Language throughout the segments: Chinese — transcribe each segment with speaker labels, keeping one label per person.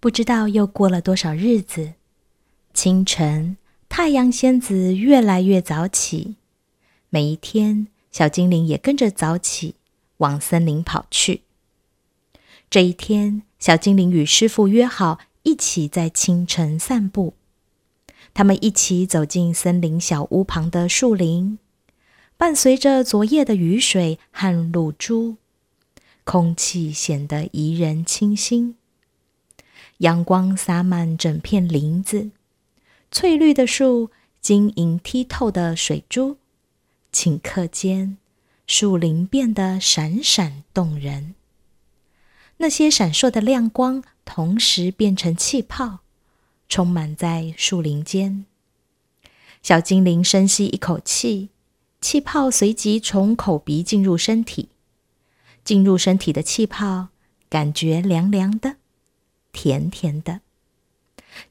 Speaker 1: 不知道又过了多少日子，清晨，太阳仙子越来越早起。每一天，小精灵也跟着早起，往森林跑去。这一天，小精灵与师傅约好一起在清晨散步。他们一起走进森林小屋旁的树林，伴随着昨夜的雨水和露珠，空气显得宜人清新。阳光洒满整片林子，翠绿的树，晶莹剔透的水珠，顷刻间，树林变得闪闪动人。那些闪烁的亮光，同时变成气泡。充满在树林间，小精灵深吸一口气，气泡随即从口鼻进入身体。进入身体的气泡，感觉凉凉的，甜甜的。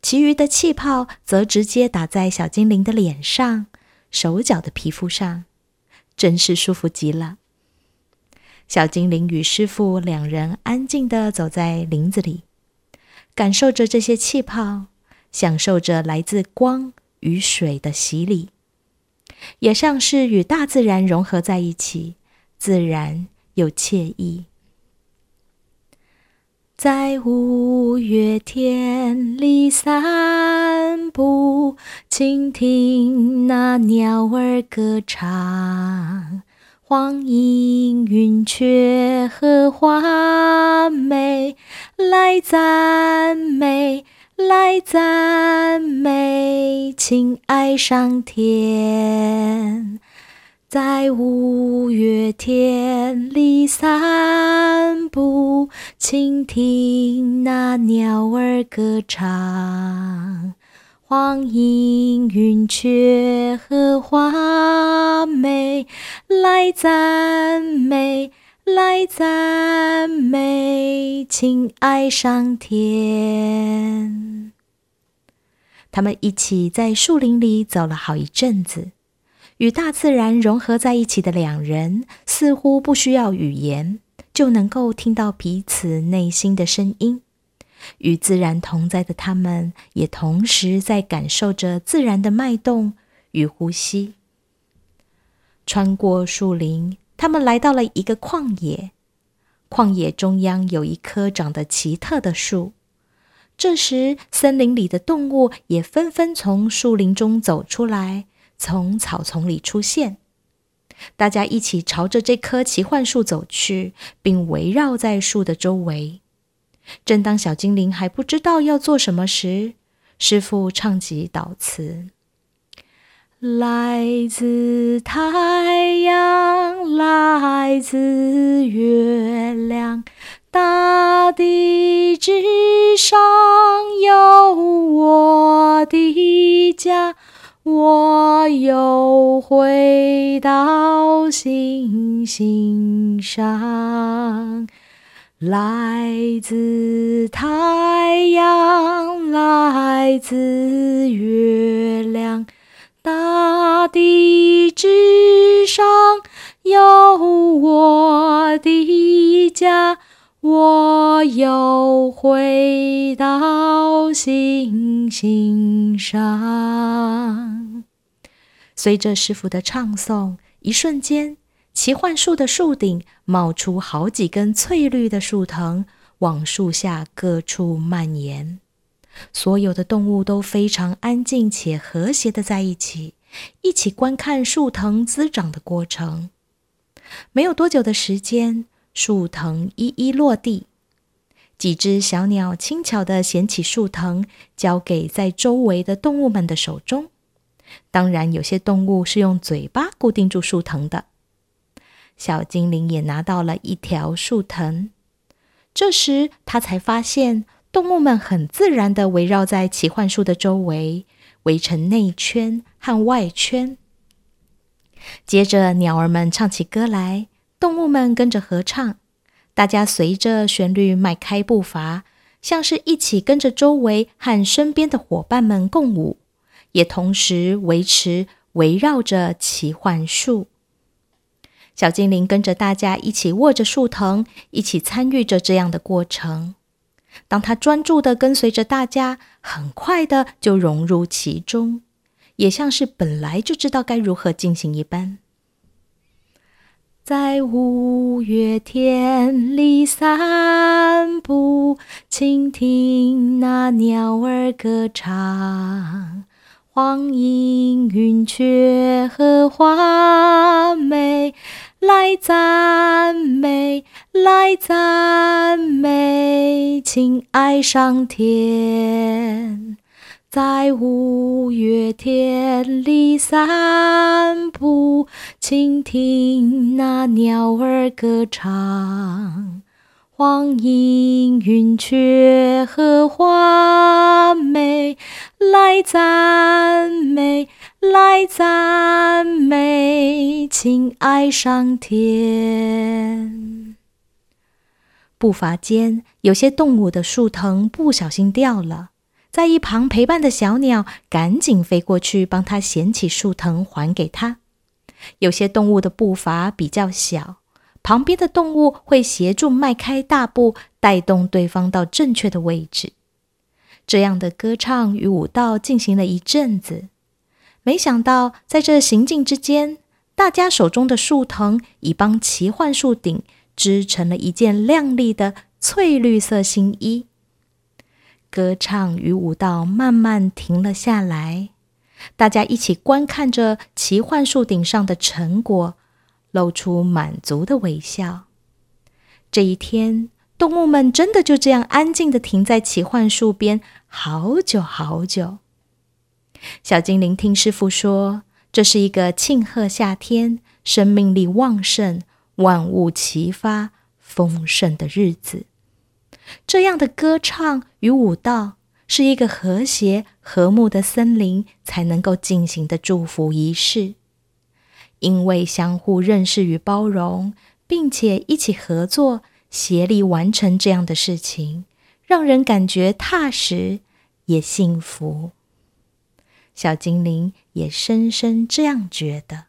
Speaker 1: 其余的气泡则直接打在小精灵的脸上、手脚的皮肤上，真是舒服极了。小精灵与师傅两人安静的走在林子里，感受着这些气泡。享受着来自光与水的洗礼，也像是与大自然融合在一起，自然又惬意。在五月天里散步，倾听那鸟儿歌唱，黄莺云雀和花美来赞美。来赞美，请爱上天，在五月天里散步，倾听那鸟儿歌唱，黄莺云雀和花美来赞美。来赞美，请爱上天。他们一起在树林里走了好一阵子，与大自然融合在一起的两人，似乎不需要语言就能够听到彼此内心的声音。与自然同在的他们，也同时在感受着自然的脉动与呼吸。穿过树林。他们来到了一个旷野，旷野中央有一棵长得奇特的树。这时，森林里的动物也纷纷从树林中走出来，从草丛里出现。大家一起朝着这棵奇幻树走去，并围绕在树的周围。正当小精灵还不知道要做什么时，师傅唱起祷词。来自太阳，来自月亮，大地之上有我的家，我又回到星星上。来自太阳，来自月亮。大地之上有我的家，我又回到星星上。随着师傅的唱诵，一瞬间，奇幻树的树顶冒出好几根翠绿的树藤，往树下各处蔓延。所有的动物都非常安静且和谐的在一起，一起观看树藤滋长的过程。没有多久的时间，树藤一一落地，几只小鸟轻巧地捡起树藤，交给在周围的动物们的手中。当然，有些动物是用嘴巴固定住树藤的。小精灵也拿到了一条树藤，这时他才发现。动物们很自然地围绕在奇幻树的周围，围成内圈和外圈。接着，鸟儿们唱起歌来，动物们跟着合唱。大家随着旋律迈开步伐，像是一起跟着周围和身边的伙伴们共舞，也同时维持围绕着奇幻树。小精灵跟着大家一起握着树藤，一起参与着这样的过程。当他专注的跟随着大家，很快的就融入其中，也像是本来就知道该如何进行一般。在五月天里散步，倾听那鸟儿歌唱，黄莺、云雀和花美。来赞美，来赞美，请爱上天，在五月天里散步，倾听那鸟儿歌唱，黄莺、云雀和花美，来赞美。来赞美，请爱上天。步伐间，有些动物的树藤不小心掉了，在一旁陪伴的小鸟赶紧飞过去，帮它捡起树藤还给他。有些动物的步伐比较小，旁边的动物会协助迈开大步，带动对方到正确的位置。这样的歌唱与舞蹈进行了一阵子。没想到，在这行进之间，大家手中的树藤已帮奇幻树顶织成了一件亮丽的翠绿色新衣。歌唱与舞蹈慢慢停了下来，大家一起观看着奇幻树顶上的成果，露出满足的微笑。这一天，动物们真的就这样安静的停在奇幻树边，好久好久。小精灵听师傅说，这是一个庆贺夏天、生命力旺盛、万物齐发、丰盛的日子。这样的歌唱与舞蹈，是一个和谐和睦的森林才能够进行的祝福仪式。因为相互认识与包容，并且一起合作、协力完成这样的事情，让人感觉踏实也幸福。小精灵也深深这样觉得，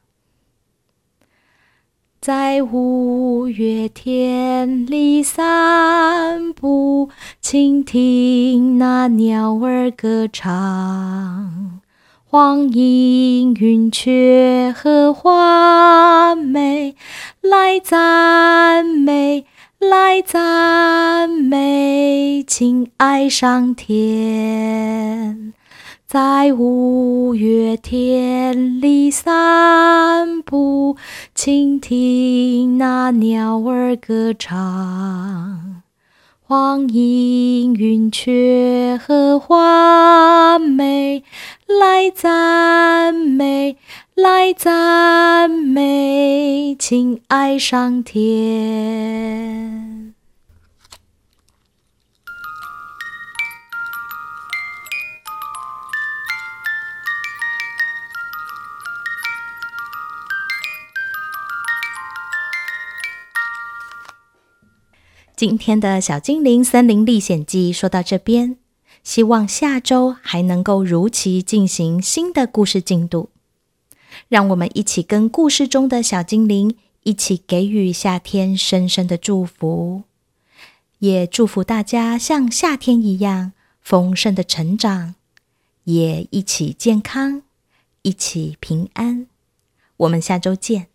Speaker 1: 在五月天里散步，倾听那鸟儿歌唱，黄莺、云雀和花美，来赞美，来赞美，请爱上天。在五月天里散步，倾听那鸟儿歌唱，黄莺、云雀和花美，来赞美，来赞美，请爱上天。今天的小精灵森林历险记说到这边，希望下周还能够如期进行新的故事进度。让我们一起跟故事中的小精灵一起给予夏天深深的祝福，也祝福大家像夏天一样丰盛的成长，也一起健康，一起平安。我们下周见。